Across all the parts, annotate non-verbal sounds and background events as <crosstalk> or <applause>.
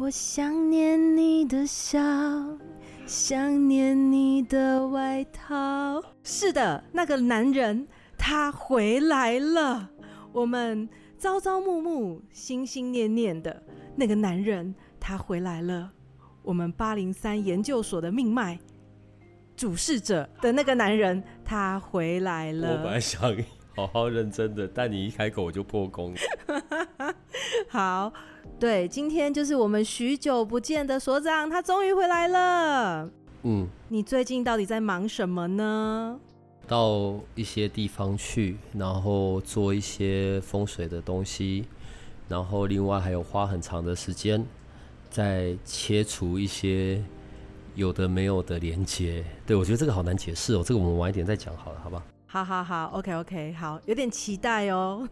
我想念你的笑，想念你的外套。是的，那个男人他回来了。我们朝朝暮暮、心心念念的那个男人他回来了。我们八零三研究所的命脉主事者的那个男人他回来了。我本来想好好认真的，但你一开口我就破功。<laughs> 好。对，今天就是我们许久不见的所长，他终于回来了。嗯，你最近到底在忙什么呢？到一些地方去，然后做一些风水的东西，然后另外还有花很长的时间在切除一些有的没有的连接。对，我觉得这个好难解释哦，这个我们晚一点再讲好了，好吧？好好好，OK OK，好，有点期待哦。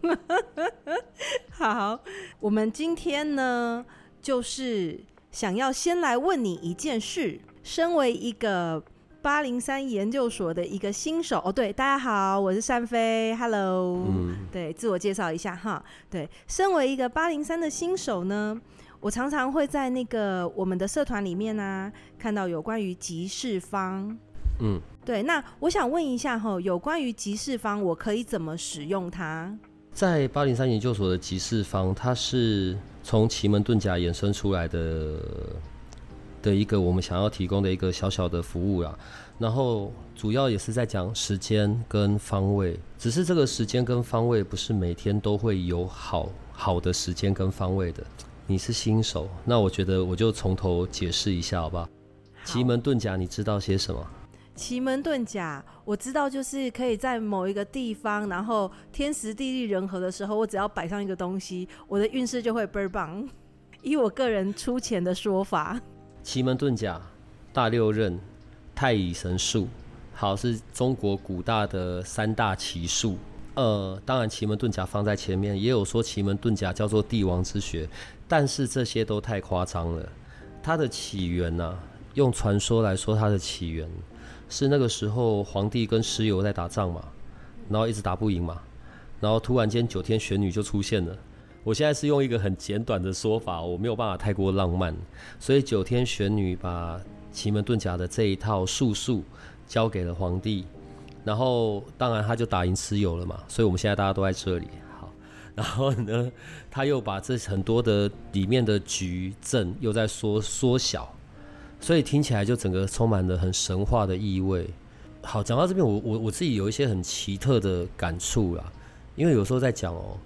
<laughs> 好，我们今天呢，就是想要先来问你一件事。身为一个八零三研究所的一个新手，哦，对，大家好，我是单飞，Hello，嗯，对，自我介绍一下哈。对，身为一个八零三的新手呢，我常常会在那个我们的社团里面啊，看到有关于集市方。嗯，对，那我想问一下哈，有关于集市方，我可以怎么使用它？在八零三研究所的集市方，它是从奇门遁甲衍生出来的的一个我们想要提供的一个小小的服务啦。然后主要也是在讲时间跟方位，只是这个时间跟方位不是每天都会有好好的时间跟方位的。你是新手，那我觉得我就从头解释一下，好不好？奇门遁甲，你知道些什么？奇门遁甲，我知道就是可以在某一个地方，然后天时地利人和的时候，我只要摆上一个东西，我的运势就会倍儿棒。<laughs> 以我个人出钱的说法，奇门遁甲、大六壬、太乙神数，好，是中国古大的三大奇术。呃，当然奇门遁甲放在前面，也有说奇门遁甲叫做帝王之学，但是这些都太夸张了。它的起源呢、啊，用传说来说，它的起源。是那个时候，皇帝跟蚩尤在打仗嘛，然后一直打不赢嘛，然后突然间九天玄女就出现了。我现在是用一个很简短的说法，我没有办法太过浪漫，所以九天玄女把奇门遁甲的这一套术数交给了皇帝，然后当然他就打赢蚩尤了嘛，所以我们现在大家都在这里。好，然后呢，他又把这很多的里面的局阵又在缩缩小。所以听起来就整个充满了很神话的意味。好，讲到这边，我我我自己有一些很奇特的感触啦。因为有时候在讲哦，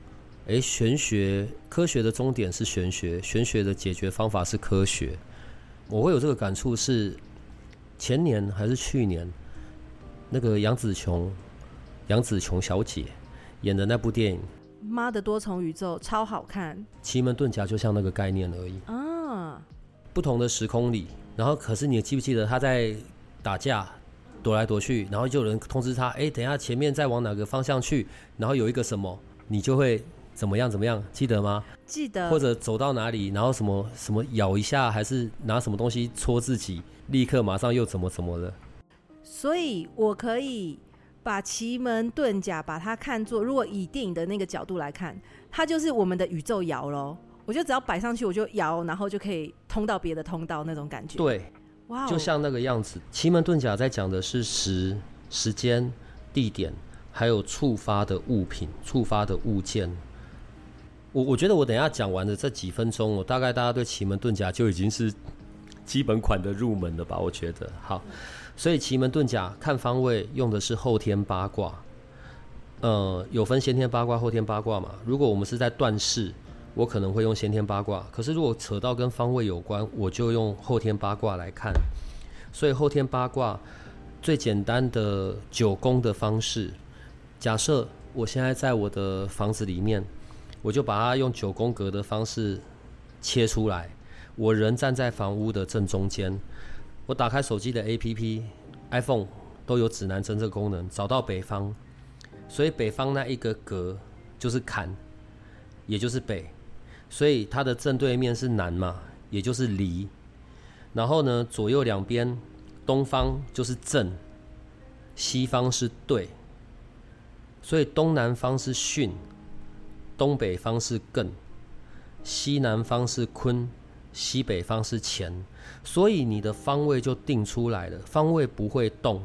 诶，玄学科学的终点是玄学，玄学的解决方法是科学。我会有这个感触是前年还是去年，那个杨紫琼，杨紫琼小姐演的那部电影《妈的多重宇宙》超好看。奇门遁甲就像那个概念而已啊，不同的时空里。然后，可是你记不记得他在打架，躲来躲去，然后就有人通知他，哎，等一下前面再往哪个方向去，然后有一个什么，你就会怎么样怎么样，记得吗？记得。或者走到哪里，然后什么什么咬一下，还是拿什么东西戳自己，立刻马上又怎么怎么了。所以我可以把奇门遁甲把它看作，如果以电影的那个角度来看，它就是我们的宇宙摇喽。我就只要摆上去，我就摇，然后就可以通到别的通道那种感觉。对，哇、wow，就像那个样子。奇门遁甲在讲的是时、时间、地点，还有触发的物品、触发的物件。我我觉得我等一下讲完的这几分钟，我大概大家对奇门遁甲就已经是基本款的入门了吧？我觉得好，所以奇门遁甲看方位用的是后天八卦。呃，有分先天八卦、后天八卦嘛？如果我们是在断事。我可能会用先天八卦，可是如果扯到跟方位有关，我就用后天八卦来看。所以后天八卦最简单的九宫的方式，假设我现在在我的房子里面，我就把它用九宫格的方式切出来。我人站在房屋的正中间，我打开手机的 APP，iPhone 都有指南针这个功能，找到北方，所以北方那一个格就是坎，也就是北，所以它的正对面是南嘛，也就是离。然后呢，左右两边，东方就是正，西方是对，所以东南方是巽，东北方是艮，西南方是坤。西北方是乾，所以你的方位就定出来了。方位不会动，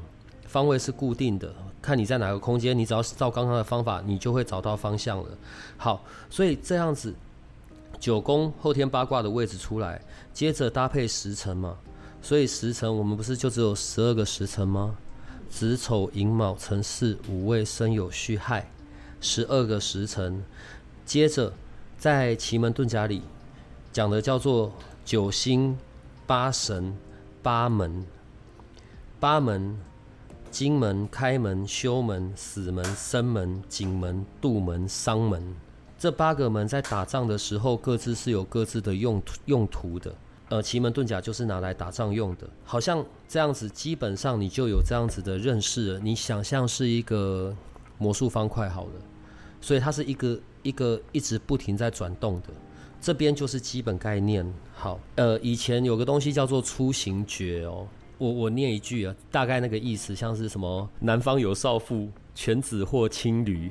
方位是固定的。看你在哪个空间，你只要照刚刚的方法，你就会找到方向了。好，所以这样子，九宫后天八卦的位置出来，接着搭配时辰嘛。所以时辰我们不是就只有十二个时辰吗？子丑寅卯辰巳午未申酉戌亥，十二个时辰。接着在奇门遁甲里。讲的叫做九星、八神、八门、八门、金门、开门、休门、死门、生门、景门、杜门、丧门。这八个门在打仗的时候，各自是有各自的用途用途的。呃，奇门遁甲就是拿来打仗用的。好像这样子，基本上你就有这样子的认识了。你想象是一个魔术方块好了，所以它是一个一个一直不停在转动的。这边就是基本概念。好，呃，以前有个东西叫做出行诀哦，我我念一句啊，大概那个意思像是什么：南方有少妇，犬子或青驴；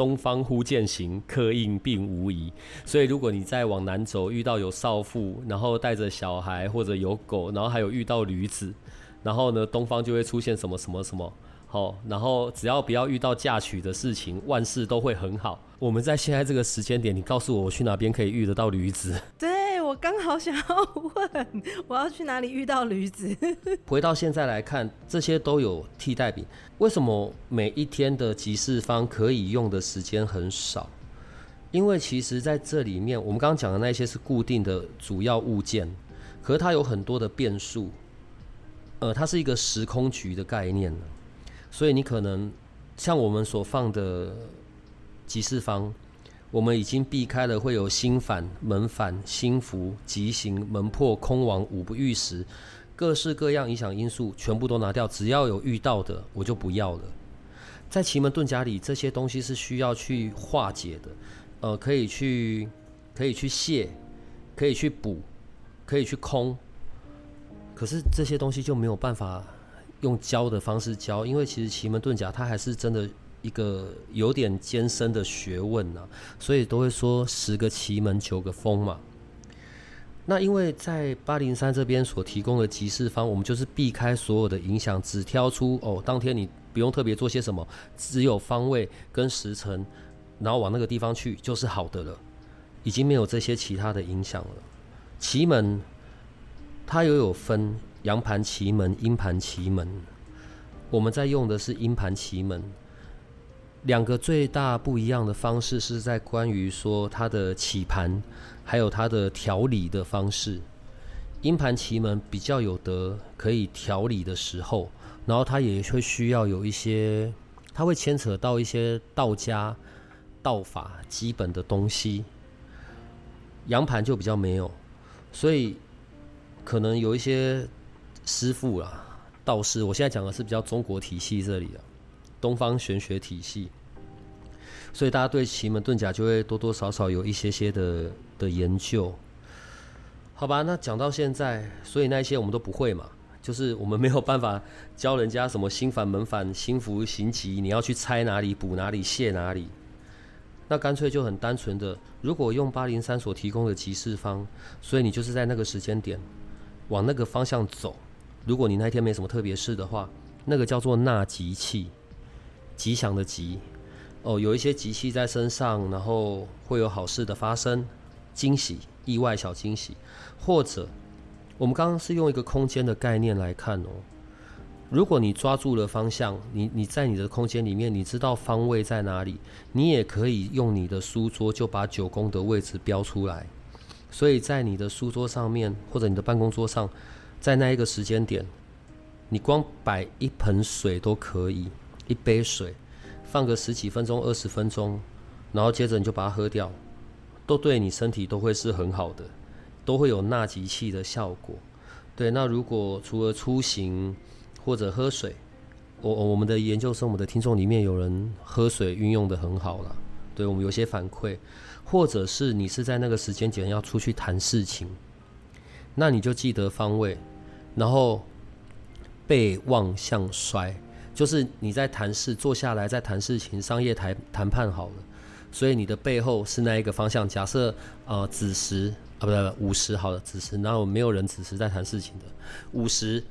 东方忽见行，刻印并无疑。所以，如果你再往南走，遇到有少妇，然后带着小孩或者有狗，然后还有遇到驴子，然后呢，东方就会出现什么什么什么。好，然后只要不要遇到嫁娶的事情，万事都会很好。我们在现在这个时间点，你告诉我，我去哪边可以遇得到驴子？<laughs> 对，我刚好想要问，我要去哪里遇到驴子？<laughs> <laughs> 回到现在来看，这些都有替代品。为什么每一天的集市方可以用的时间很少？因为其实在这里面，我们刚刚讲的那些是固定的主要物件，可是它有很多的变数。呃，它是一个时空局的概念。所以你可能像我们所放的吉事方，我们已经避开了会有心反、门反、心符、吉行、门破、空亡、五不遇时，各式各样影响因素全部都拿掉，只要有遇到的我就不要了。在奇门遁甲里，这些东西是需要去化解的，呃，可以去可以去卸，可以去补，可以去空，可是这些东西就没有办法。用教的方式教，因为其实奇门遁甲它还是真的一个有点艰深的学问呐、所以都会说十个奇门九个风嘛。那因为在八零三这边所提供的吉事方，我们就是避开所有的影响，只挑出哦，当天你不用特别做些什么，只有方位跟时辰，然后往那个地方去就是好的了，已经没有这些其他的影响了。奇门它又有分。阳盘奇门、阴盘奇门，我们在用的是阴盘奇门。两个最大不一样的方式是在关于说它的起盘，还有它的调理的方式。阴盘奇门比较有得可以调理的时候，然后它也会需要有一些，它会牵扯到一些道家道法基本的东西。阳盘就比较没有，所以可能有一些。师傅啦，道士，我现在讲的是比较中国体系这里的，东方玄学体系，所以大家对奇门遁甲就会多多少少有一些些的的研究，好吧？那讲到现在，所以那些我们都不会嘛，就是我们没有办法教人家什么心反、门反、心符、行吉，你要去猜哪里、补哪里、泄哪里，那干脆就很单纯的，如果用八零三所提供的吉事方，所以你就是在那个时间点往那个方向走。如果你那天没什么特别事的话，那个叫做纳吉气，吉祥的吉，哦，有一些吉气在身上，然后会有好事的发生，惊喜、意外小惊喜，或者我们刚刚是用一个空间的概念来看哦。如果你抓住了方向，你你在你的空间里面，你知道方位在哪里，你也可以用你的书桌就把九宫的位置标出来，所以在你的书桌上面或者你的办公桌上。在那一个时间点，你光摆一盆水都可以，一杯水，放个十几分钟、二十分钟，然后接着你就把它喝掉，都对你身体都会是很好的，都会有纳吉气的效果。对，那如果除了出行或者喝水，我我们的研究生，我们的听众里面有人喝水运用得很好了，对我们有些反馈，或者是你是在那个时间点要出去谈事情，那你就记得方位，然后背望向衰，就是你在谈事，坐下来在谈事情，商业谈谈判好了，所以你的背后是那一个方向。假设呃子时。啊，不对，午时好的子时，然后没有人子时在谈事情的午时，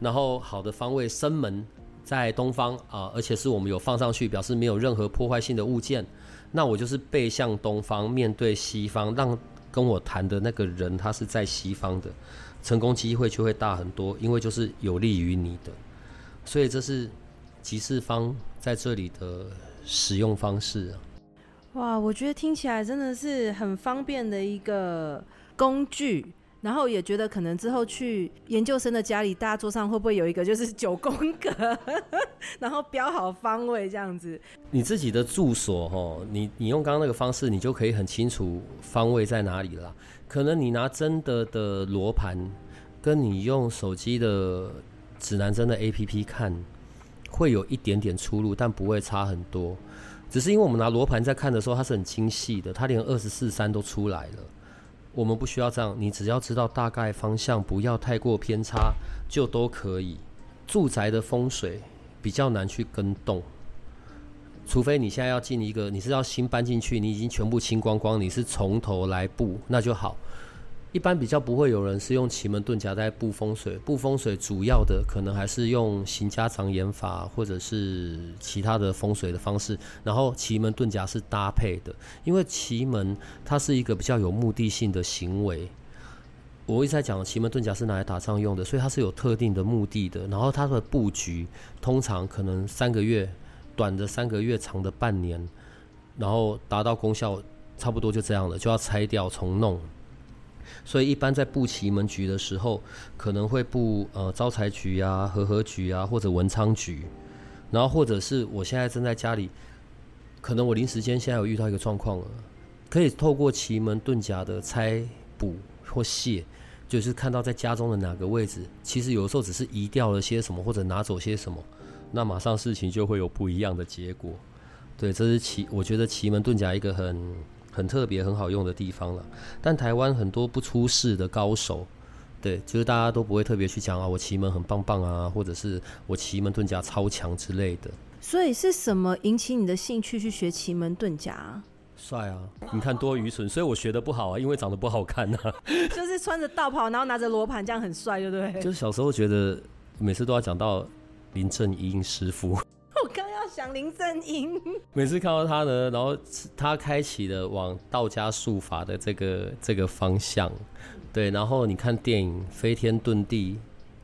然后好的方位生门在东方啊，而且是我们有放上去，表示没有任何破坏性的物件。那我就是背向东方，面对西方，让跟我谈的那个人他是在西方的，成功机会就会大很多，因为就是有利于你的。所以这是集市方在这里的使用方式啊。哇，我觉得听起来真的是很方便的一个工具，然后也觉得可能之后去研究生的家里，大家桌上会不会有一个就是九宫格，<laughs> 然后标好方位这样子？你自己的住所哦，你你用刚刚那个方式，你就可以很清楚方位在哪里了。可能你拿真的的罗盘，跟你用手机的指南针的 APP 看，会有一点点出入，但不会差很多。只是因为我们拿罗盘在看的时候，它是很精细的，它连二十四山都出来了。我们不需要这样，你只要知道大概方向，不要太过偏差，就都可以。住宅的风水比较难去跟动，除非你现在要进一个，你是要新搬进去，你已经全部清光光，你是从头来布，那就好。一般比较不会有人是用奇门遁甲在布风水，布风水主要的可能还是用行家长眼法或者是其他的风水的方式，然后奇门遁甲是搭配的，因为奇门它是一个比较有目的性的行为。我一直在讲奇门遁甲是拿来打仗用的，所以它是有特定的目的的。然后它的布局通常可能三个月，短的三个月，长的半年，然后达到功效差不多就这样了，就要拆掉重弄。所以一般在布奇门局的时候，可能会布呃招财局啊、和合局啊，或者文昌局，然后或者是我现在正在家里，可能我临时间现在有遇到一个状况了，可以透过奇门遁甲的拆补或卸，就是看到在家中的哪个位置，其实有时候只是移掉了些什么或者拿走些什么，那马上事情就会有不一样的结果。对，这是奇，我觉得奇门遁甲一个很。很特别、很好用的地方了，但台湾很多不出世的高手，对，就是大家都不会特别去讲啊，我奇门很棒棒啊，或者是我奇门遁甲超强之类的。所以是什么引起你的兴趣去学奇门遁甲？帅啊！你看多愚蠢，所以我学的不好啊，因为长得不好看啊。<laughs> 就是穿着道袍，然后拿着罗盘，这样很帅，对不对？就是小时候觉得每次都要讲到林正英师傅。<laughs> 我刚要想林正英，每次看到他呢，然后他开启了往道家术法的这个这个方向，对，然后你看电影飞天遁地、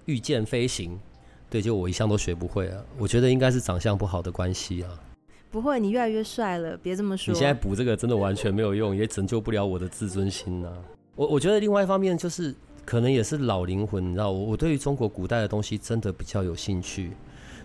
御剑飞行，对，就我一向都学不会啊。我觉得应该是长相不好的关系啊。不会，你越来越帅了，别这么说。你现在补这个真的完全没有用，也拯救不了我的自尊心啊。我我觉得另外一方面就是，可能也是老灵魂，你知道，我我对于中国古代的东西真的比较有兴趣。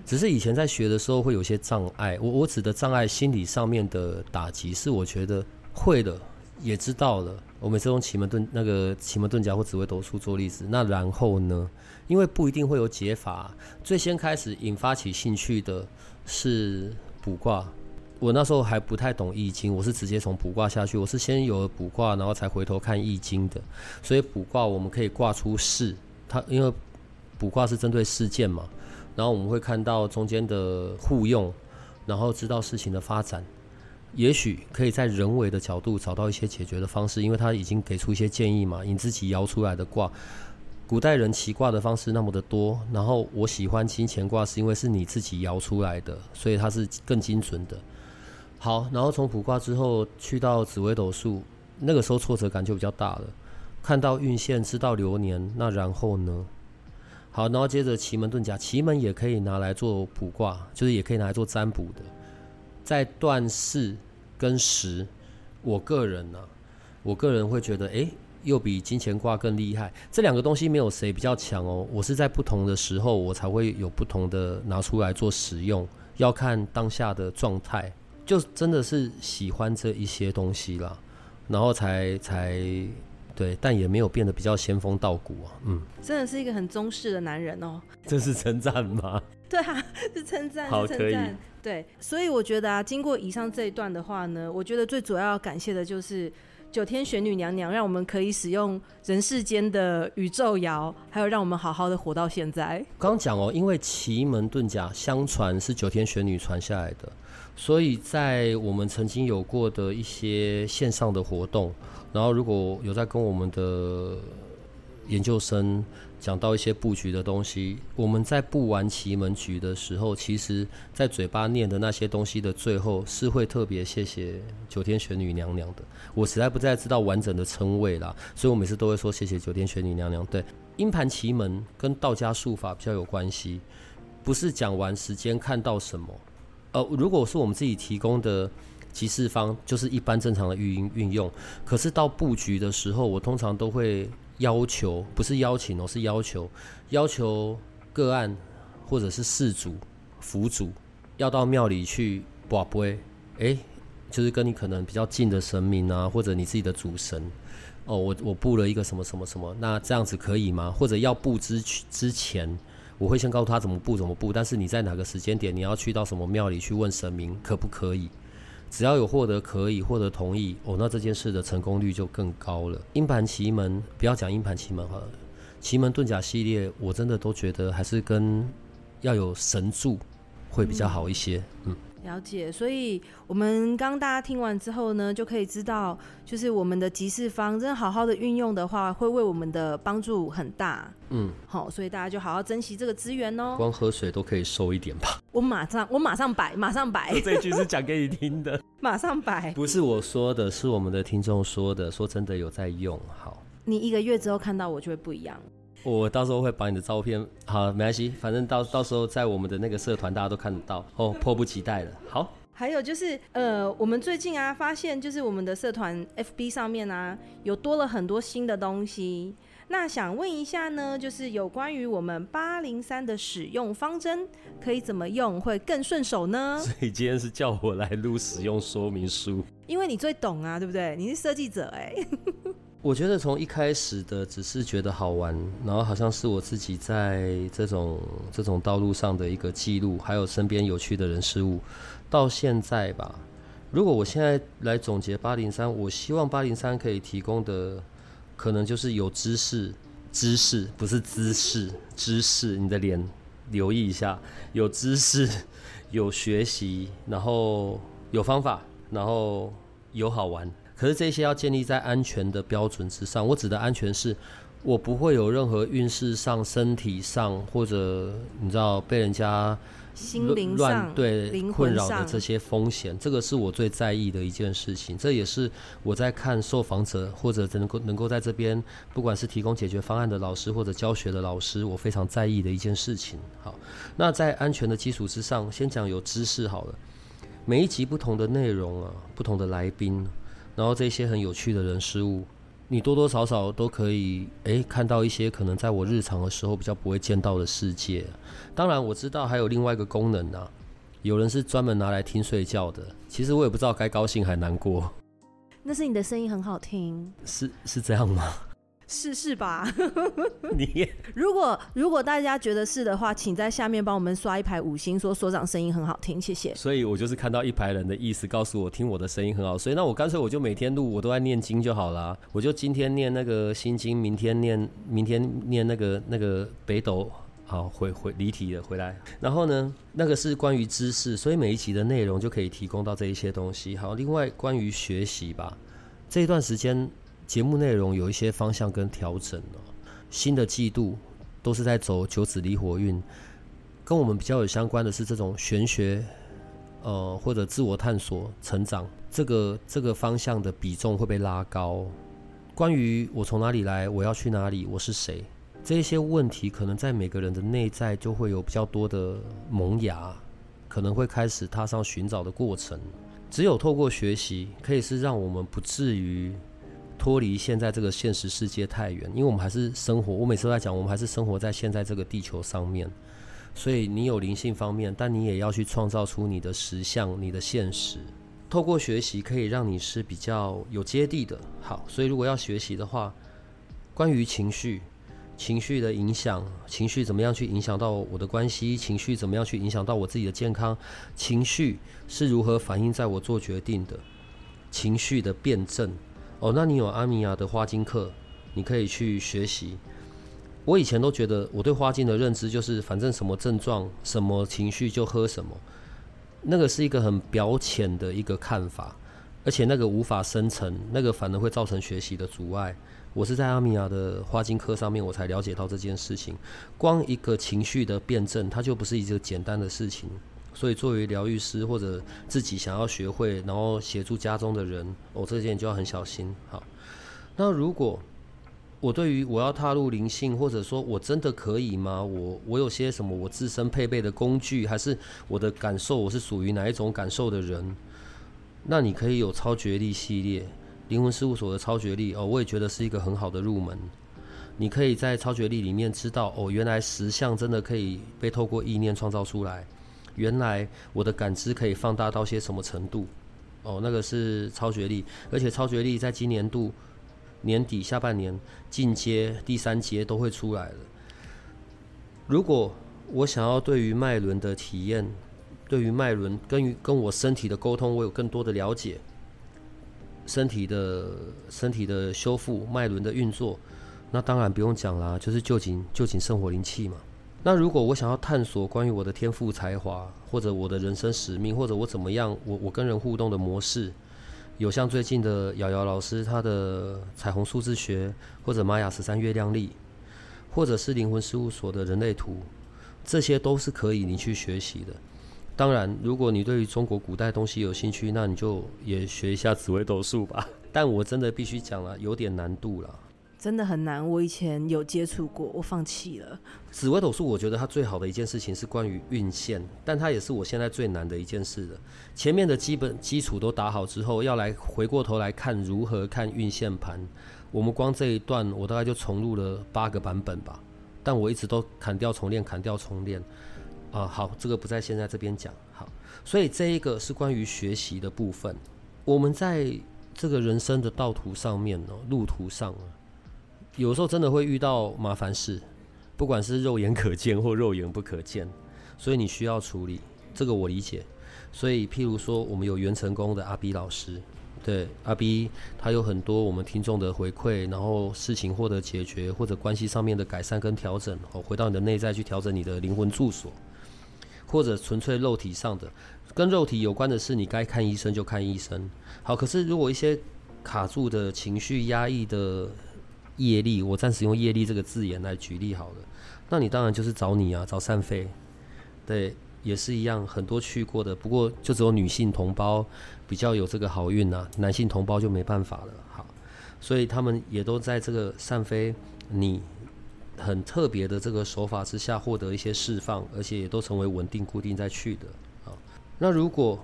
只是以前在学的时候会有些障碍，我我指的障碍，心理上面的打击是我觉得会的，也知道了。我每次用奇门遁那个奇门遁甲或紫微斗数做例子，那然后呢？因为不一定会有解法。最先开始引发起兴趣的是卜卦，我那时候还不太懂易经，我是直接从卜卦下去，我是先有了卜卦，然后才回头看易经的。所以卜卦我们可以卦出事，它因为卜卦是针对事件嘛。然后我们会看到中间的互用，然后知道事情的发展，也许可以在人为的角度找到一些解决的方式，因为他已经给出一些建议嘛。你自己摇出来的卦，古代人奇卦的方式那么的多，然后我喜欢金钱卦是因为是你自己摇出来的，所以它是更精准的。好，然后从卜卦之后去到紫微斗数，那个时候挫折感就比较大了。看到运线，知道流年，那然后呢？好，然后接着奇门遁甲，奇门也可以拿来做卜卦，就是也可以拿来做占卜的。在断事跟时，我个人呢、我个人会觉得，哎，又比金钱卦更厉害。这两个东西没有谁比较强哦，我是在不同的时候，我才会有不同的拿出来做使用，要看当下的状态，就真的是喜欢这一些东西啦。然后才才对，但也没有变得比较仙风道骨啊。嗯，真的是一个很中式的男人哦。这是称赞吗？<laughs> 对啊，是称赞，好。可以。对，所以我觉得啊，经过以上这一段的话呢，我觉得最主要要感谢的就是九天玄女娘娘，让我们可以使用人世间的宇宙谣，还有让我们好好的活到现在。刚讲哦，因为奇门遁甲相传是九天玄女传下来的，所以在我们曾经有过的一些线上的活动，然后如果有在跟我们的研究生。讲到一些布局的东西，我们在布完奇门局的时候，其实，在嘴巴念的那些东西的最后，是会特别谢谢九天玄女娘娘的。我实在不再知道完整的称谓啦，所以我每次都会说谢谢九天玄女娘娘。对，阴盘奇门跟道家术法比较有关系，不是讲完时间看到什么。呃，如果是我们自己提供的吉事方，就是一般正常的运运用。可是到布局的时候，我通常都会。要求不是邀请哦，是要求，要求个案或者是事主、辅主要到庙里去跋杯，哎，就是跟你可能比较近的神明啊，或者你自己的主神哦，我我布了一个什么什么什么，那这样子可以吗？或者要布之之前，我会先告诉他怎么布怎么布，但是你在哪个时间点你要去到什么庙里去问神明可不可以？只要有获得可以获得同意哦，那这件事的成功率就更高了。阴盘奇门，不要讲阴盘奇门好了，奇门遁甲系列，我真的都觉得还是跟要有神助会比较好一些。嗯。嗯了解，所以我们刚大家听完之后呢，就可以知道，就是我们的集市方真的好好的运用的话，会为我们的帮助很大。嗯，好，所以大家就好好珍惜这个资源哦。光喝水都可以收一点吧？我马上，我马上摆，马上摆。这句是讲给你听的，<laughs> 马上摆。<laughs> 不是我说的，是我们的听众说的，说真的有在用。好，你一个月之后看到我就会不一样。我到时候会把你的照片，好，没关系，反正到到时候在我们的那个社团，大家都看得到哦，迫不及待了。好，还有就是，呃，我们最近啊，发现就是我们的社团 FB 上面啊，有多了很多新的东西。那想问一下呢，就是有关于我们八零三的使用方针，可以怎么用会更顺手呢？<laughs> 所以今天是叫我来录使用说明书，因为你最懂啊，对不对？你是设计者哎、欸。我觉得从一开始的只是觉得好玩，然后好像是我自己在这种这种道路上的一个记录，还有身边有趣的人事物，到现在吧。如果我现在来总结八零三，我希望八零三可以提供的，可能就是有知识，知识不是姿势，知识，你的脸留意一下，有知识，有学习，然后有方法，然后有好玩。可是这些要建立在安全的标准之上。我指的安全是，我不会有任何运势上、身体上，或者你知道被人家心灵上对困扰的这些风险。这个是我最在意的一件事情。这也是我在看受访者或者能够能够在这边，不管是提供解决方案的老师或者教学的老师，我非常在意的一件事情。好，那在安全的基础之上，先讲有知识好了。每一集不同的内容啊，不同的来宾。然后这些很有趣的人事物，你多多少少都可以诶看到一些可能在我日常的时候比较不会见到的世界。当然我知道还有另外一个功能啊，有人是专门拿来听睡觉的。其实我也不知道该高兴还难过。那是你的声音很好听，是是这样吗？是是吧？<laughs> 你 <laughs> 如果如果大家觉得是的话，请在下面帮我们刷一排五星，说所长声音很好听，谢谢。所以我就是看到一排人的意思，告诉我听我的声音很好，所以那我干脆我就每天录，我都在念经就好啦。我就今天念那个心经，明天念明天念那个那个北斗。好，回回离题了，回来。然后呢，那个是关于知识，所以每一集的内容就可以提供到这一些东西。好，另外关于学习吧，这一段时间。节目内容有一些方向跟调整哦，新的季度都是在走九紫离火运，跟我们比较有相关的是这种玄学，呃或者自我探索成长，这个这个方向的比重会被拉高。关于我从哪里来，我要去哪里，我是谁，这些问题可能在每个人的内在就会有比较多的萌芽，可能会开始踏上寻找的过程。只有透过学习，可以是让我们不至于。脱离现在这个现实世界太远，因为我们还是生活。我每次都在讲，我们还是生活在现在这个地球上面。所以你有灵性方面，但你也要去创造出你的实相、你的现实。透过学习可以让你是比较有接地的。好，所以如果要学习的话，关于情绪、情绪的影响，情绪怎么样去影响到我的关系，情绪怎么样去影响到我自己的健康，情绪是如何反映在我做决定的，情绪的辩证。哦，那你有阿米亚的花精课，你可以去学习。我以前都觉得我对花精的认知就是，反正什么症状、什么情绪就喝什么，那个是一个很表浅的一个看法，而且那个无法深层，那个反而会造成学习的阻碍。我是在阿米亚的花精课上面，我才了解到这件事情。光一个情绪的辩证，它就不是一个简单的事情。所以作为疗愈师或者自己想要学会，然后协助家中的人，我、哦、这件就要很小心。好，那如果。我对于我要踏入灵性，或者说我真的可以吗？我我有些什么我自身配备的工具，还是我的感受，我是属于哪一种感受的人？那你可以有超觉力系列，灵魂事务所的超觉力哦，我也觉得是一个很好的入门。你可以在超觉力里面知道哦，原来实相真的可以被透过意念创造出来，原来我的感知可以放大到些什么程度？哦，那个是超觉力，而且超觉力在今年度。年底下半年进阶第三阶都会出来了。如果我想要对于脉轮的体验，对于脉轮跟于跟我身体的沟通，我有更多的了解，身体的身体的修复，脉轮的运作，那当然不用讲啦，就是臼井臼井圣火灵气嘛。那如果我想要探索关于我的天赋才华，或者我的人生使命，或者我怎么样，我我跟人互动的模式。有像最近的瑶瑶老师，他的彩虹数字学，或者玛雅十三月亮历，或者是灵魂事务所的人类图，这些都是可以你去学习的。当然，如果你对于中国古代东西有兴趣，那你就也学一下紫微斗数吧。但我真的必须讲了，有点难度了。真的很难，我以前有接触过，我放弃了。紫微斗数，我觉得它最好的一件事情是关于运线，但它也是我现在最难的一件事了。前面的基本基础都打好之后，要来回过头来看如何看运线盘。我们光这一段，我大概就重录了八个版本吧。但我一直都砍掉重练，砍掉重练。啊，好，这个不在现在这边讲。好，所以这一个是关于学习的部分。我们在这个人生的道途上面呢，路途上。有时候真的会遇到麻烦事，不管是肉眼可见或肉眼不可见，所以你需要处理，这个我理解。所以，譬如说，我们有元成功的阿 B 老师，对阿 B，他有很多我们听众的回馈，然后事情获得解决，或者关系上面的改善跟调整，哦，回到你的内在去调整你的灵魂住所，或者纯粹肉体上的，跟肉体有关的事，你该看医生就看医生。好，可是如果一些卡住的情绪压抑的。业力，我暂时用业力这个字眼来举例好了。那你当然就是找你啊，找善飞，对，也是一样，很多去过的。不过就只有女性同胞比较有这个好运呐，男性同胞就没办法了。好，所以他们也都在这个善飞你很特别的这个手法之下获得一些释放，而且也都成为稳定固定在去的。好，那如果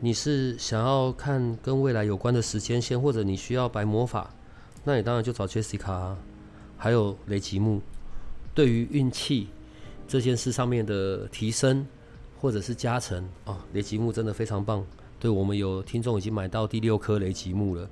你是想要看跟未来有关的时间线，或者你需要白魔法。那你当然就找 Jessica，还有雷吉木。对于运气这件事上面的提升或者是加成哦，雷吉木真的非常棒。对，我们有听众已经买到第六颗雷吉木了，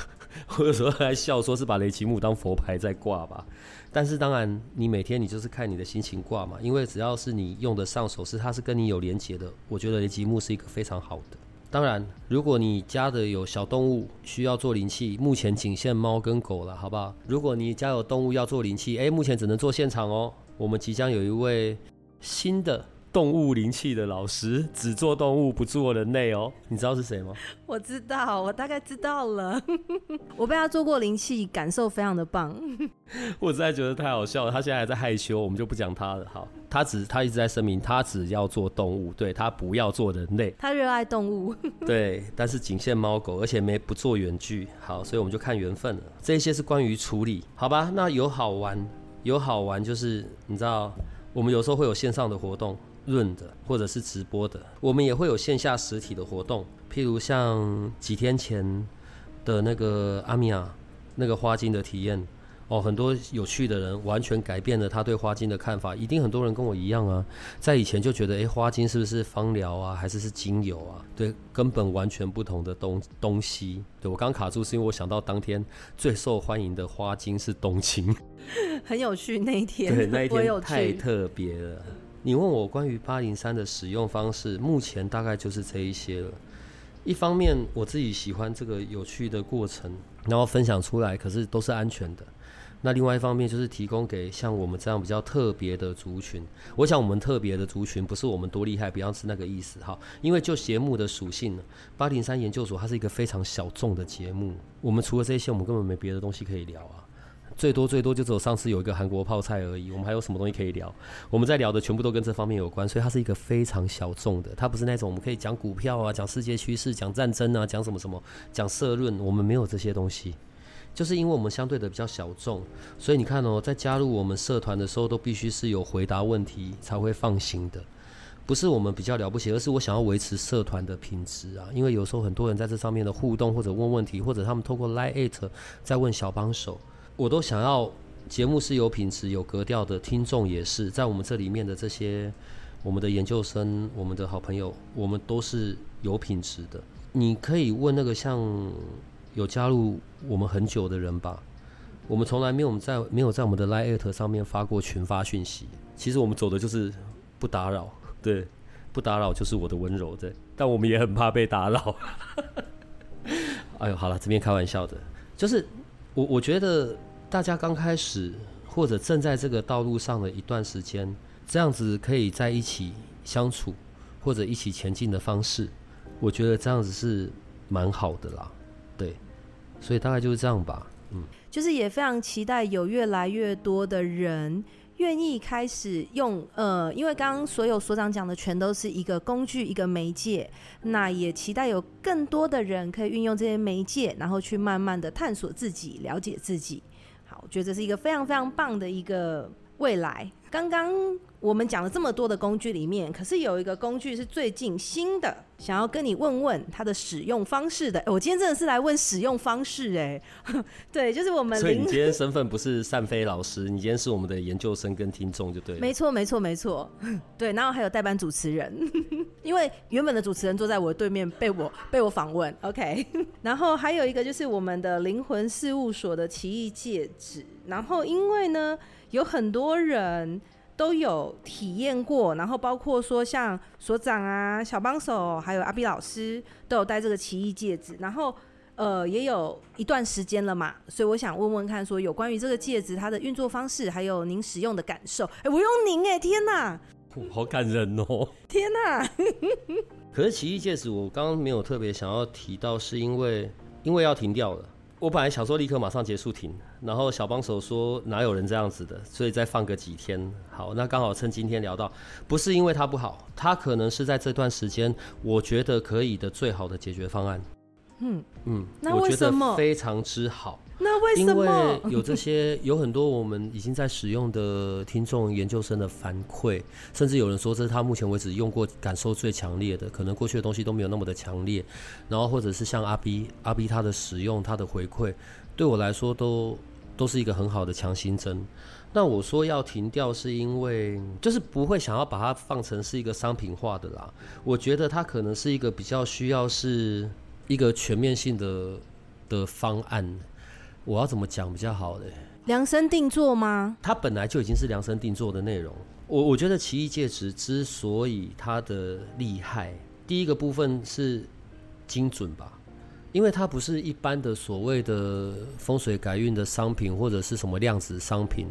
<laughs> 我有时候还笑说是把雷吉木当佛牌在挂吧。但是当然，你每天你就是看你的心情挂嘛，因为只要是你用得上手，是它是跟你有连结的，我觉得雷吉木是一个非常好的。当然，如果你家的有小动物需要做灵气，目前仅限猫跟狗了，好不好？如果你家有动物要做灵气，诶，目前只能做现场哦。我们即将有一位新的。动物灵气的老师只做动物不做人类哦，你知道是谁吗？我知道，我大概知道了。<laughs> 我被他做过灵气，感受非常的棒。<laughs> 我实在觉得太好笑了，他现在还在害羞，我们就不讲他了。好，他只他一直在声明，他只要做动物，对，他不要做人类。他热爱动物，<laughs> 对，但是仅限猫狗，而且没不做远距。好，所以我们就看缘分了。这些是关于处理，好吧？那有好玩，有好玩，就是你知道，我们有时候会有线上的活动。润的或者是直播的，我们也会有线下实体的活动，譬如像几天前的那个阿米亚那个花精的体验，哦，很多有趣的人完全改变了他对花精的看法，一定很多人跟我一样啊，在以前就觉得，诶，花精是不是芳疗啊，还是是精油啊？对，根本完全不同的东东西。对，我刚卡住是因为我想到当天最受欢迎的花精是冬青，<laughs> 很有趣那一天，对，那一天太特别了。你问我关于八零三的使用方式，目前大概就是这一些了。一方面我自己喜欢这个有趣的过程，然后分享出来，可是都是安全的。那另外一方面就是提供给像我们这样比较特别的族群。我想我们特别的族群不是我们多厉害，不要是那个意思哈。因为就节目的属性呢，八零三研究所它是一个非常小众的节目。我们除了这些，我们根本没别的东西可以聊啊。最多最多就只有上次有一个韩国泡菜而已。我们还有什么东西可以聊？我们在聊的全部都跟这方面有关，所以它是一个非常小众的。它不是那种我们可以讲股票啊、讲世界趋势、讲战争啊、讲什么什么、讲社论，我们没有这些东西。就是因为我们相对的比较小众，所以你看哦，在加入我们社团的时候，都必须是有回答问题才会放心的，不是我们比较了不起，而是我想要维持社团的品质啊。因为有时候很多人在这上面的互动，或者问问题，或者他们透过 Line@ 在问小帮手，我都想要节目是有品质、有格调的，听众也是在我们这里面的这些我们的研究生、我们的好朋友，我们都是有品质的。你可以问那个像。有加入我们很久的人吧，我们从来没有在没有在我们的 Line@ 上面发过群发讯息。其实我们走的就是不打扰，对，不打扰就是我的温柔，对。但我们也很怕被打扰。<laughs> 哎呦，好了，这边开玩笑的，就是我我觉得大家刚开始或者正在这个道路上的一段时间，这样子可以在一起相处或者一起前进的方式，我觉得这样子是蛮好的啦，对。所以大概就是这样吧，嗯，就是也非常期待有越来越多的人愿意开始用，呃，因为刚刚所有所长讲的全都是一个工具，一个媒介，那也期待有更多的人可以运用这些媒介，然后去慢慢的探索自己，了解自己。觉得是一个非常非常棒的一个未来。刚刚我们讲了这么多的工具里面，可是有一个工具是最近新的，想要跟你问问它的使用方式的。我今天真的是来问使用方式哎，<laughs> 对，就是我们。所以你今天身份不是单飞老师，你今天是我们的研究生跟听众就对了。没错，没错，没错。对，然后还有代班主持人，<laughs> 因为原本的主持人坐在我对面被我被我访问，OK。<laughs> 然后还有一个就是我们的灵魂事务所的奇异戒指，然后因为呢。有很多人都有体验过，然后包括说像所长啊、小帮手，还有阿 B 老师都有戴这个奇异戒指，然后呃也有一段时间了嘛，所以我想问问看，说有关于这个戒指它的运作方式，还有您使用的感受。哎、我用您哎，天哪，好感人哦，天哪！可是奇异戒指我刚刚没有特别想要提到，是因为因为要停掉了。我本来想说立刻马上结束停，然后小帮手说哪有人这样子的，所以再放个几天。好，那刚好趁今天聊到，不是因为他不好，他可能是在这段时间我觉得可以的最好的解决方案。嗯嗯，那为什么？我觉得非常之好。那为什么？有这些，有很多我们已经在使用的听众研究生的反馈，甚至有人说这是他目前为止用过感受最强烈的，可能过去的东西都没有那么的强烈。然后或者是像阿 B 阿 B 他的使用，他的回馈，对我来说都都是一个很好的强心针。那我说要停掉，是因为就是不会想要把它放成是一个商品化的啦。我觉得它可能是一个比较需要是一个全面性的的方案。我要怎么讲比较好嘞？量身定做吗？它本来就已经是量身定做的内容。我我觉得奇异戒指之所以它的厉害，第一个部分是精准吧，因为它不是一般的所谓的风水改运的商品或者是什么量子商品。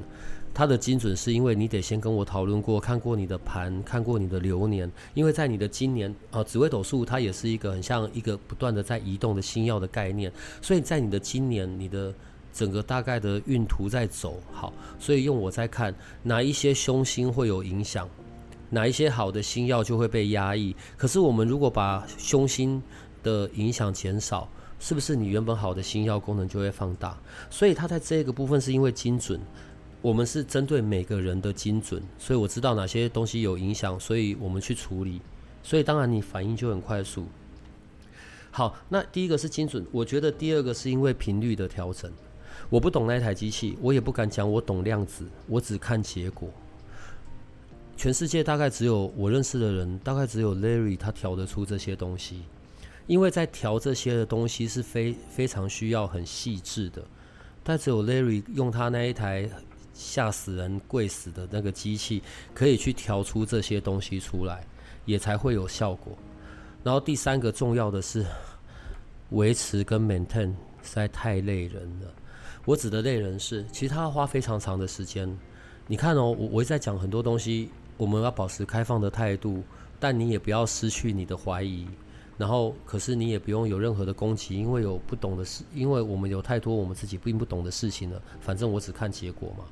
它的精准是因为你得先跟我讨论过，看过你的盘，看过你的流年，因为在你的今年啊，紫微斗数它也是一个很像一个不断的在移动的星曜的概念，所以在你的今年你的。整个大概的运途在走好，所以用我在看哪一些凶星会有影响，哪一些好的星曜就会被压抑。可是我们如果把凶星的影响减少，是不是你原本好的星曜功能就会放大？所以它在这个部分是因为精准，我们是针对每个人的精准，所以我知道哪些东西有影响，所以我们去处理。所以当然你反应就很快速。好，那第一个是精准，我觉得第二个是因为频率的调整。我不懂那台机器，我也不敢讲我懂量子，我只看结果。全世界大概只有我认识的人，大概只有 Larry 他调得出这些东西，因为在调这些的东西是非非常需要很细致的，但只有 Larry 用他那一台吓死人、贵死的那个机器，可以去调出这些东西出来，也才会有效果。然后第三个重要的是，维持跟 maintain 实在太累人了。我指的累人是，其实他花非常长的时间。你看哦，我我在讲很多东西。我们要保持开放的态度，但你也不要失去你的怀疑。然后，可是你也不用有任何的攻击，因为有不懂的事，因为我们有太多我们自己并不懂的事情了。反正我只看结果嘛。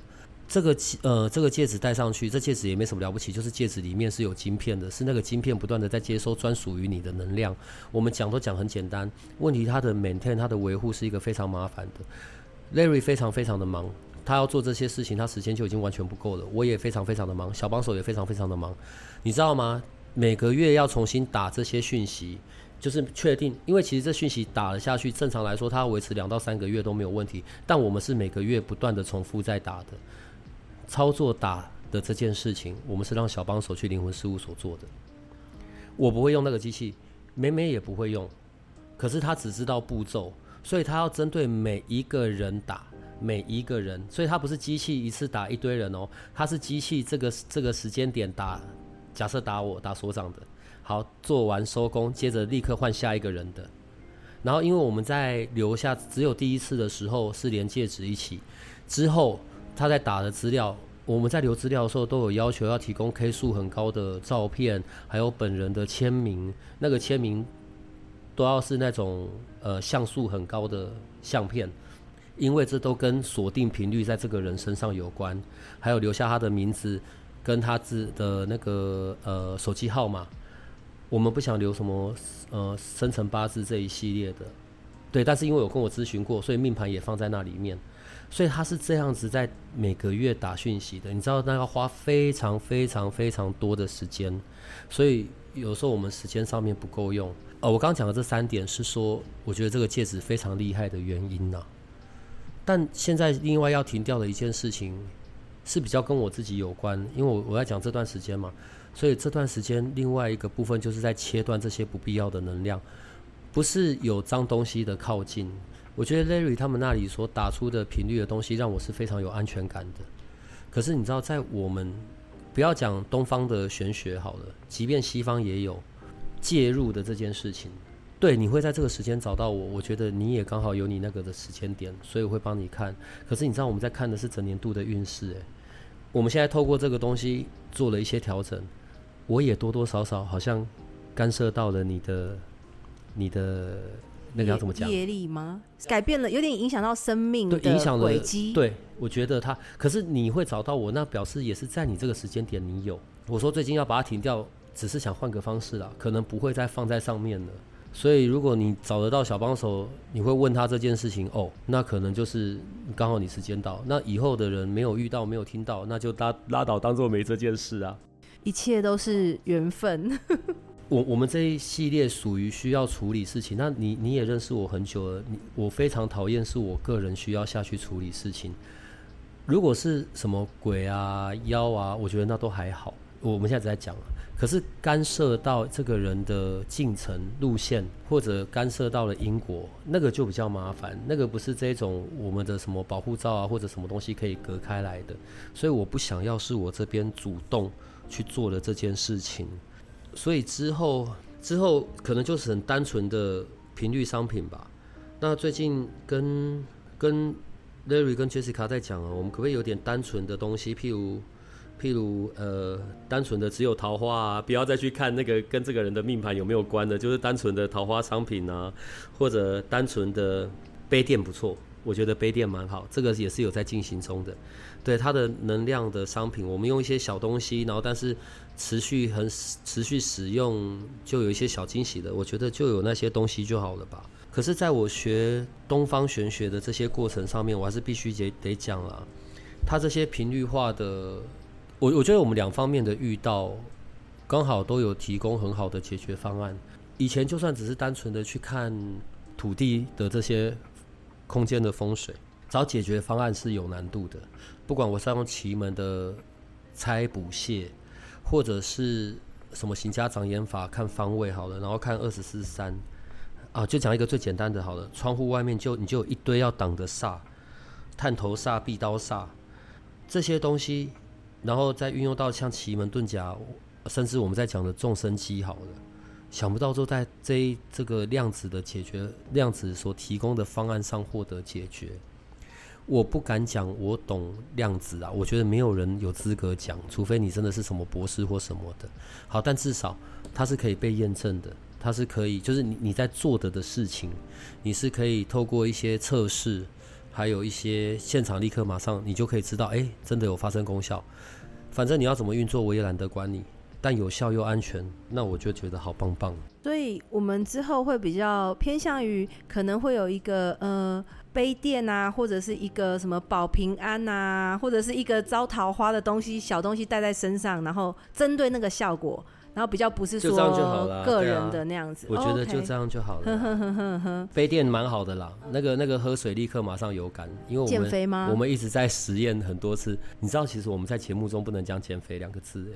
这个呃，这个戒指戴上去，这戒指也没什么了不起，就是戒指里面是有晶片的，是那个晶片不断的在接收专属于你的能量。我们讲都讲很简单，问题它的 maintain 它的维护是一个非常麻烦的。Larry 非常非常的忙。他要做这些事情，他时间就已经完全不够了。我也非常非常的忙，小帮手也非常非常的忙，你知道吗？每个月要重新打这些讯息，就是确定，因为其实这讯息打了下去，正常来说，它维持两到三个月都没有问题。但我们是每个月不断的重复在打的，操作打的这件事情，我们是让小帮手去灵魂事务所做的。我不会用那个机器，美美也不会用，可是他只知道步骤，所以他要针对每一个人打。每一个人，所以他不是机器一次打一堆人哦，他是机器这个这个时间点打，假设打我打所长的，好，做完收工，接着立刻换下一个人的，然后因为我们在留下只有第一次的时候是连戒指一起，之后他在打的资料，我们在留资料的时候都有要求要提供 K 数很高的照片，还有本人的签名，那个签名都要是那种呃像素很高的相片。因为这都跟锁定频率在这个人身上有关，还有留下他的名字跟他自的那个呃手机号码。我们不想留什么呃生辰八字这一系列的，对。但是因为有跟我咨询过，所以命盘也放在那里面。所以他是这样子在每个月打讯息的，你知道那要花非常非常非常多的时间，所以有时候我们时间上面不够用。呃，我刚刚讲的这三点是说，我觉得这个戒指非常厉害的原因呢、但现在另外要停掉的一件事情，是比较跟我自己有关，因为我我要讲这段时间嘛，所以这段时间另外一个部分就是在切断这些不必要的能量，不是有脏东西的靠近。我觉得 Larry 他们那里所打出的频率的东西，让我是非常有安全感的。可是你知道，在我们不要讲东方的玄学好了，即便西方也有介入的这件事情。对，你会在这个时间找到我，我觉得你也刚好有你那个的时间点，所以我会帮你看。可是你知道我们在看的是整年度的运势，诶，我们现在透过这个东西做了一些调整，我也多多少少好像干涉到了你的，你的那个要怎么讲？业力吗？改变了，有点影响到生命的影响轨迹。对，我觉得他，可是你会找到我，那表示也是在你这个时间点你有。我说最近要把它停掉，只是想换个方式啦，可能不会再放在上面了。所以，如果你找得到小帮手，你会问他这件事情哦，那可能就是刚好你时间到。那以后的人没有遇到、没有听到，那就拉拉倒，当做没这件事啊。一切都是缘分。我我们这一系列属于需要处理事情。那你你也认识我很久了，你我非常讨厌是我个人需要下去处理事情。如果是什么鬼啊、妖啊，我觉得那都还好。我们现在在讲。可是干涉到这个人的进程路线，或者干涉到了因果，那个就比较麻烦。那个不是这种我们的什么保护罩啊，或者什么东西可以隔开来的。所以我不想要是我这边主动去做了这件事情。所以之后之后可能就是很单纯的频率商品吧。那最近跟跟 Larry 跟 Jessica 在讲啊，我们可不可以有点单纯的东西，譬如。譬如呃，单纯的只有桃花啊，不要再去看那个跟这个人的命盘有没有关的，就是单纯的桃花商品啊，或者单纯的杯垫不错，我觉得杯垫蛮好，这个也是有在进行中的。对它的能量的商品，我们用一些小东西，然后但是持续很持续使用，就有一些小惊喜的，我觉得就有那些东西就好了吧。可是在我学东方玄学的这些过程上面，我还是必须得得讲啊，它这些频率化的。我我觉得我们两方面的遇到，刚好都有提供很好的解决方案。以前就算只是单纯的去看土地的这些空间的风水，找解决方案是有难度的。不管我是用奇门的拆补泄，或者是什么行家长眼法看方位好了，然后看二十四三啊，就讲一个最简单的好了，窗户外面就你就有一堆要挡的煞，探头煞、壁刀煞这些东西，然后再运用到像奇门遁甲，甚至我们在讲的众生机好了。想不到就在这一这个量子的解决，量子所提供的方案上获得解决。我不敢讲我懂量子啊，我觉得没有人有资格讲，除非你真的是什么博士或什么的。好，但至少它是可以被验证的，它是可以，就是你你在做的的事情，你是可以透过一些测试，还有一些现场立刻马上你就可以知道，哎，真的有发生功效。反正你要怎么运作，我也懒得管你。但有效又安全，那我就觉得好棒棒。所以我们之后会比较偏向于，可能会有一个呃杯垫啊，或者是一个什么保平安啊，或者是一个招桃花的东西，小东西带在身上，然后针对那个效果，然后比较不是说个人的那样子。我觉得就这样就好了。呵呵呵呵呵。杯垫蛮好的啦，那个那个喝水立刻马上有感，因为我们减肥吗？我们一直在实验很多次。你知道，其实我们在节目中不能讲减肥两个字。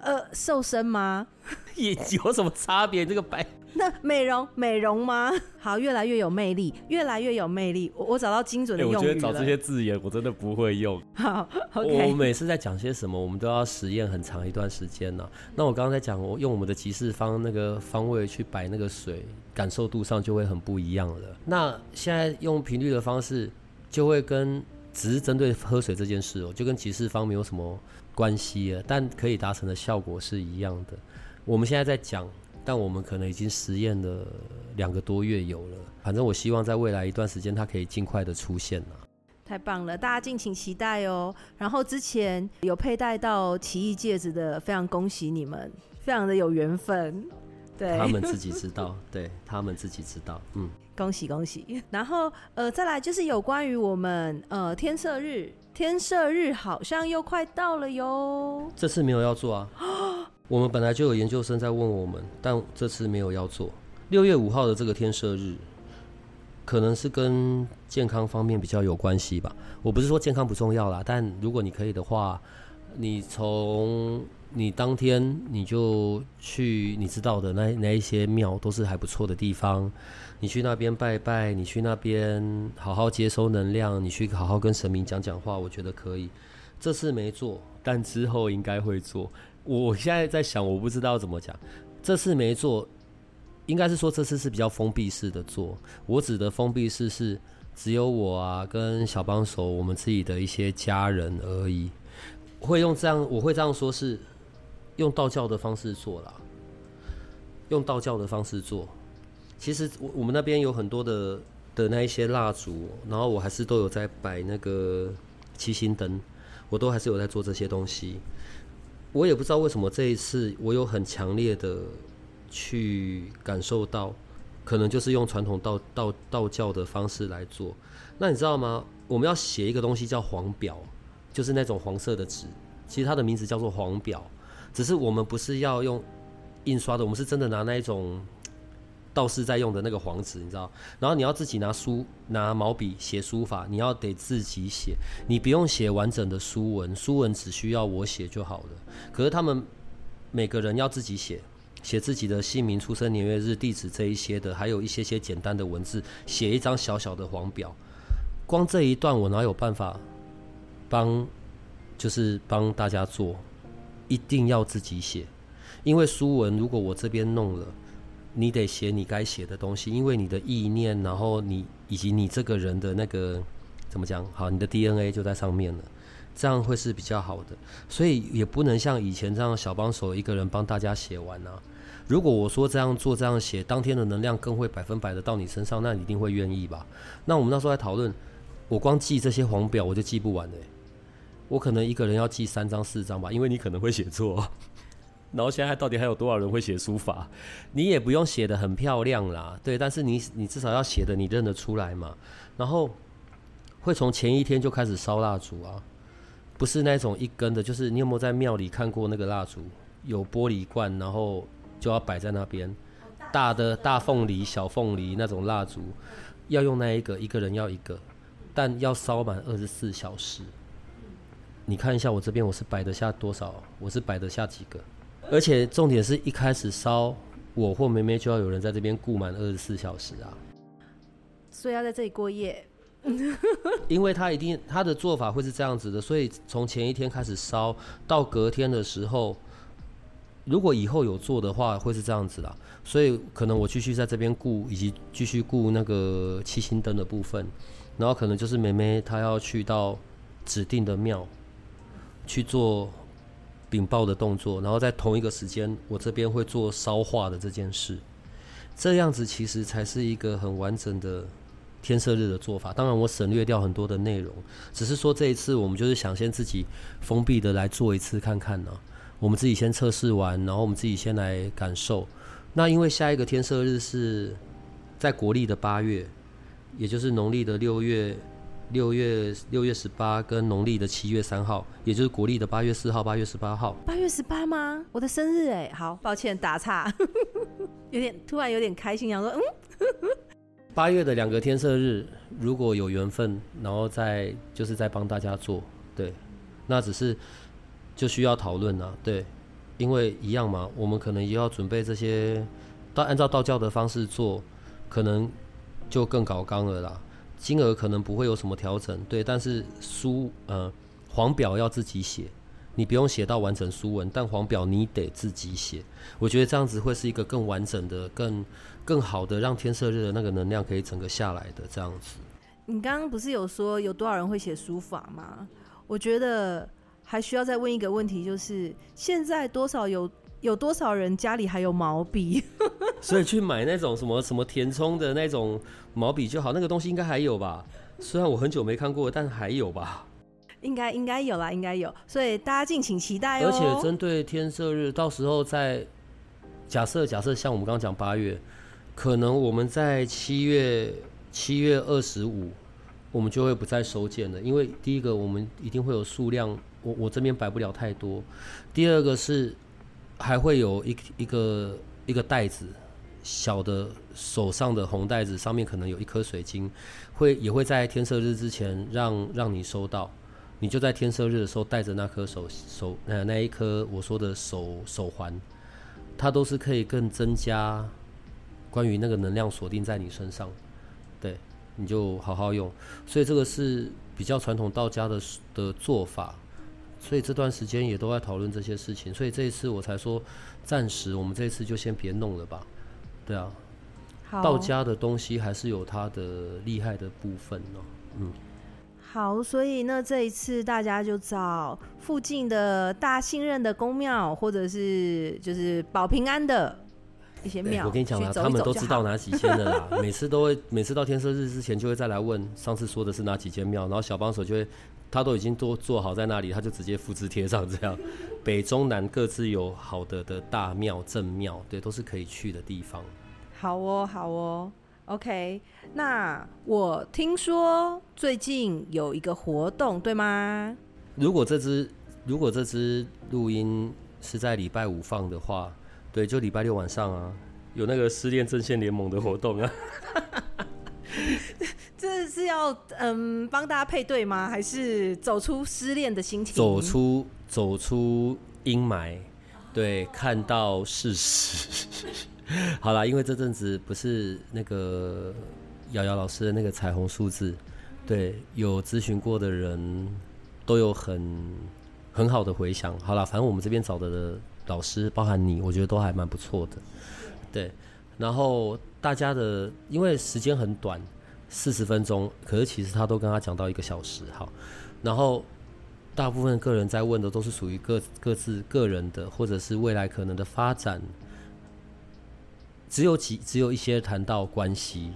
呃，瘦身吗？<laughs> 也有什么差别？这个白 <laughs> 那美容美容吗？好，越来越有魅力，越来越有魅力。我我找到精准的用语。欸、我觉得找这些字眼，我真的不会用。<laughs> 好，OK。我每次在讲些什么，我们都要实验很长一段时间呢、啊。那我刚刚在讲，我用我们的集市方那个方位去摆那个水，感受度上就会很不一样了。那现在用频率的方式，就会跟只是针对喝水这件事哦、喔，就跟集市方没有什么。关系啊，但可以达成的效果是一样的。我们现在在讲，但我们可能已经实验了两个多月有了。反正我希望在未来一段时间，它可以尽快的出现了。太棒了，大家敬请期待哦。然后之前有佩戴到奇异戒指的，非常恭喜你们，非常的有缘分。对，他们自己知道，对他们自己知道，嗯，<laughs> 恭喜恭喜。然后呃，再来就是有关于我们呃天色日。天赦日好像又快到了哟。这次没有要做啊。<gasps> 我们本来就有研究生在问我们，但这次没有要做。六月五号的这个天赦日，可能是跟健康方面比较有关系吧。我不是说健康不重要啦，但如果你可以的话，你从你当天你就去你知道的那那一些庙，都是还不错的地方。你去那边拜拜，你去那边好好接收能量，你去好好跟神明讲讲话，我觉得可以。这次没做，但之后应该会做。我现在在想，我不知道怎么讲。这次没做，应该是说这次是比较封闭式的做。我指的封闭式是只有我啊跟小帮手，我们自己的一些家人而已。会用这样，我会这样说是用道教的方式做啦，用道教的方式做。其实我我们那边有很多的的那一些蜡烛，然后我还是都有在摆那个七星灯，我都还是有在做这些东西。我也不知道为什么这一次我有很强烈的去感受到，可能就是用传统道道道教的方式来做。那你知道吗？我们要写一个东西叫黄表，就是那种黄色的纸，其实它的名字叫做黄表，只是我们不是要用印刷的，我们是真的拿那一种。道士在用的那个黄纸，你知道，然后你要自己拿书、拿毛笔写书法，你要得自己写，你不用写完整的书文，书文只需要我写就好了。可是他们每个人要自己写，写自己的姓名、出生年月日、地址这一些的，还有一些些简单的文字，写一张小小的黄表。光这一段我哪有办法帮，就是帮大家做，一定要自己写，因为书文如果我这边弄了。你得写你该写的东西，因为你的意念，然后你以及你这个人的那个怎么讲？好，你的 DNA 就在上面了，这样会是比较好的。所以也不能像以前这样小帮手一个人帮大家写完啊。如果我说这样做这样写，当天的能量更会百分百的到你身上，那你一定会愿意吧？那我们那时候在讨论，我光记这些黄表我就记不完嘞，我可能一个人要记三张四张吧，因为你可能会写错。<laughs> 然后现在到底还有多少人会写书法？你也不用写的很漂亮啦，对，但是你你至少要写的你认得出来嘛。然后会从前一天就开始烧蜡烛啊，不是那种一根的，就是你有没有在庙里看过那个蜡烛？有玻璃罐，然后就要摆在那边，大的大凤梨、小凤梨那种蜡烛，要用那一个，一个人要一个。但要烧满二十四小时。你看一下我这边，我是摆得下多少？我是摆得下几个？而且重点是一开始烧，我或梅梅就要有人在这边顾满二十四小时啊。所以要在这里过夜。<laughs> 因为他一定他的做法会是这样子的，所以从前一天开始烧到隔天的时候，如果以后有做的话，会是这样子啦。所以可能我继续在这边顾，以及继续顾那个七星灯的部分，然后可能就是梅梅她要去到指定的庙去做禀报的动作，然后在同一个时间，我这边会做烧化的这件事。这样子其实才是一个很完整的。天赦日的做法，当然我省略掉很多的内容，只是说这一次我们就是想先自己封闭的来做一次看看呢、我们自己先测试完，然后我们自己先来感受。那因为下一个天赦日是在国历的八月，也就是农历的六月六月六月十八，跟农历的七月三号，也就是国历的八月四号、八月十八号。八月十八吗？我的生日哎，好抱歉打岔，<laughs> 有点突然有点开心，想说嗯。<laughs> 八月的两个天赦日，如果有缘分，然后再就是再帮大家做，对，那只是就需要讨论了，对，因为一样嘛，我们可能也要准备这些，到按照道教的方式做，可能就更搞纲了啦，金额可能不会有什么调整，对，但是书呃黄表要自己写。你不用写到完整书文，但黄表你得自己写。我觉得这样子会是一个更完整的、更更好的，让天色日的那个能量可以整个下来的这样子。你刚刚不是有说有多少人会写书法吗？我觉得还需要再问一个问题，就是现在多少有有多少人家里还有毛笔？<laughs> 所以去买那种什么什么填充的那种毛笔就好，那个东西应该还有吧？虽然我很久没看过，但还有吧？应该应该有啦，应该有，所以大家敬请期待哦。而且针对天赦日，到时候在假设假设像我们刚刚讲八月，可能我们在七月七月二十五，我们就会不再收件了，因为第一个我们一定会有数量，我我这边摆不了太多。第二个是还会有一一个一个袋子，小的手上的红袋子，上面可能有一颗水晶，会也会在天色日之前让让你收到。你就在天色日的时候带着那颗手手呃那一颗我说的手手环，它都是可以更增加关于那个能量锁定在你身上，对，你就好好用。所以这个是比较传统道家的的做法，所以这段时间也都在讨论这些事情。所以这一次我才说，暂时我们这一次就先别弄了吧，对啊，道家的东西还是有它的厉害的部分呢，嗯。好，所以那这一次大家就找附近的大信任的宫庙，或者是就是保平安的一些庙。我跟你讲啊，他们都知道哪几间的啦。<laughs> 每次都会，每次到天赦日之前就会再来问，上次说的是哪几间庙，然后小帮手就会，他都已经都做好在那里，他就直接复制贴上这样。北中南各自有好的的大庙正庙，对，都是可以去的地方。好哦，好哦。OK，那我听说最近有一个活动，对吗？如果这支如果这支录音是在礼拜五放的话，对，就礼拜六晚上啊，有那个失恋阵线联盟的活动啊。<laughs> 这是要嗯帮大家配对吗？还是走出失恋的心情？走出走出阴霾，对，看到事实。<laughs> 好啦，因为这阵子不是那个瑶瑶老师的那个彩虹数字，对，有咨询过的人都有很很好的回响。好啦，反正我们这边找的的老师，包含你，我觉得都还蛮不错的。对，然后大家的因为时间很短，四十分钟，可是其实他都跟他讲到一个小时。好，然后大部分个人在问的都是属于各各自个人的，或者是未来可能的发展。只有几，只有一些谈到关系。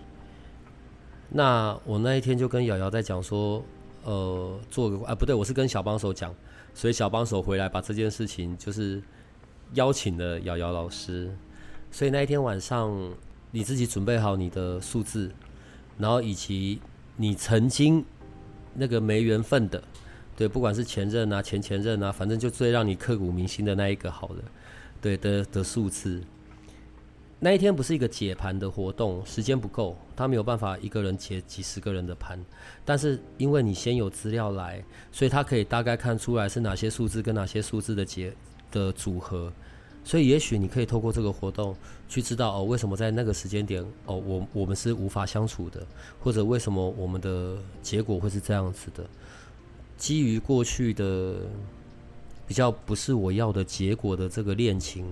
那我那一天就跟瑶瑶在讲说，呃，做个啊，不对，我是跟小帮手讲，所以小帮手回来把这件事情就是邀请了瑶瑶老师。所以那一天晚上，你自己准备好你的数字，然后以及你曾经那个没缘分的，对，不管是前任啊、前前任啊，反正就最让你刻骨铭心的那一个好了，对的的数字。那一天不是一个解盘的活动，时间不够，他没有办法一个人解几十个人的盘。但是因为你先有资料来，所以他可以大概看出来是哪些数字跟哪些数字的结的组合。所以也许你可以透过这个活动去知道哦，为什么在那个时间点哦，我我们是无法相处的，或者为什么我们的结果会是这样子的。基于过去的比较不是我要的结果的这个恋情，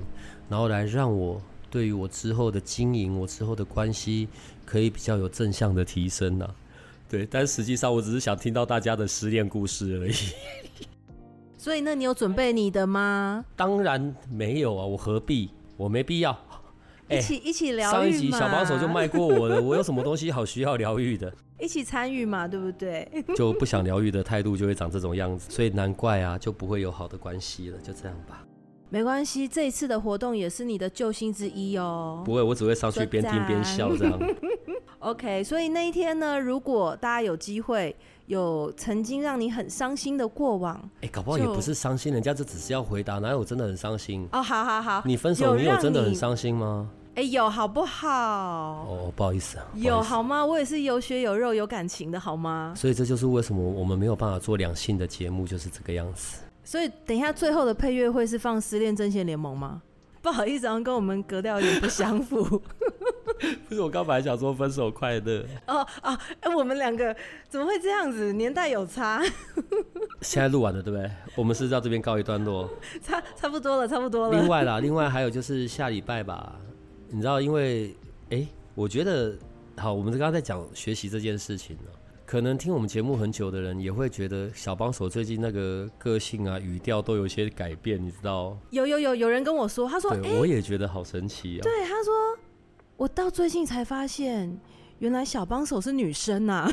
然后来让我。对于我之后的经营，我之后的关系，可以比较有正向的提升呢、对，但实际上我只是想听到大家的失恋故事而已。所以，那你有准备你的吗？当然没有啊，我何必？我没必要。<laughs> 一起一起疗愈嘛。上一集小帮手就卖过我了，我有什么东西好需要疗愈的？一起参与嘛，对不对？<laughs> 就不想疗愈的态度就会长这种样子，所以难怪啊，就不会有好的关系了。就这样吧。没关系，这一次的活动也是你的救星之一哦。不会，我只会上去边听边笑这样。<laughs> OK，所以那一天呢，如果大家有机会，有曾经让你很伤心的过往，哎，搞不好也不是伤心，人家这只是要回答，哪有真的很伤心？哦，好好好，你分手，你有真的很伤心吗？哎，有好不好？哦，不好意思啊，有好吗？我也是有血有肉有感情的好吗？所以这就是为什么我们没有办法做两性的节目，就是这个样子。所以等一下最后的配乐会是放《失恋阵线联盟》吗？不好意思，好像跟我们格调有点不相符。<laughs> 不是，我刚本来想说分手快乐。哦哦，哎、欸，我们两个怎么会这样子？年代有差。现在录完了，对不对？我们是到这边告一段落。<laughs> 差差不多了，差不多了。另外啦，另外还有就是下礼拜吧，你知道，因为哎、欸，我觉得好，我们刚刚在讲学习这件事情呢。可能听我们节目很久的人也会觉得小帮手最近那个个性啊、语调都有些改变，你知道？有有有，有人跟我说，他说，对，我也觉得好神奇啊。对，他说，我到最近才发现，原来小帮手是女生啊。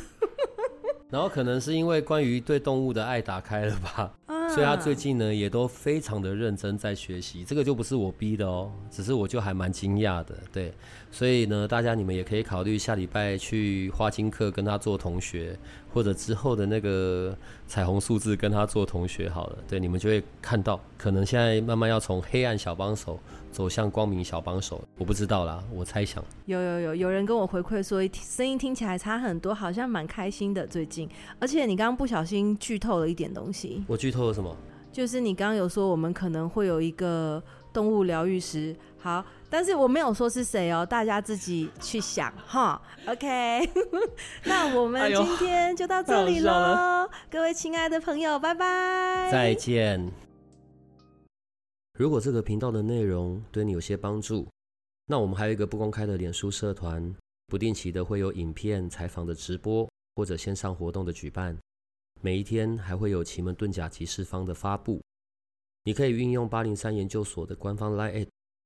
<laughs> 然后可能是因为关于对动物的爱打开了吧。所以他最近呢也都非常的认真在学习，这个就不是我逼的哦，只是我就还蛮惊讶的，对。所以呢，大家你们也可以考虑下礼拜去花青课跟他做同学，或者之后的那个彩虹数字跟他做同学好了，对，你们就会看到，可能现在慢慢要从黑暗小帮手走向光明小帮手，我不知道啦，我猜想。有有有，有人跟我回馈说，声音听起来差很多，好像蛮开心的最近，而且你刚刚不小心剧透了一点东西。我剧透了什么？就是你刚刚有说我们可能会有一个动物疗愈师，好，但是我没有说是谁哦，大家自己去想哈。OK，<laughs> 那我们今天就到这里喽，各位亲爱的朋友，拜拜，再见。如果这个频道的内容对你有些帮助，那我们还有一个不公开的脸书社团，不定期的会有影片、采访的直播或者线上活动的举办。每一天还会有奇门遁甲集市方的发布，你可以运用八零三研究所的官方 LINE@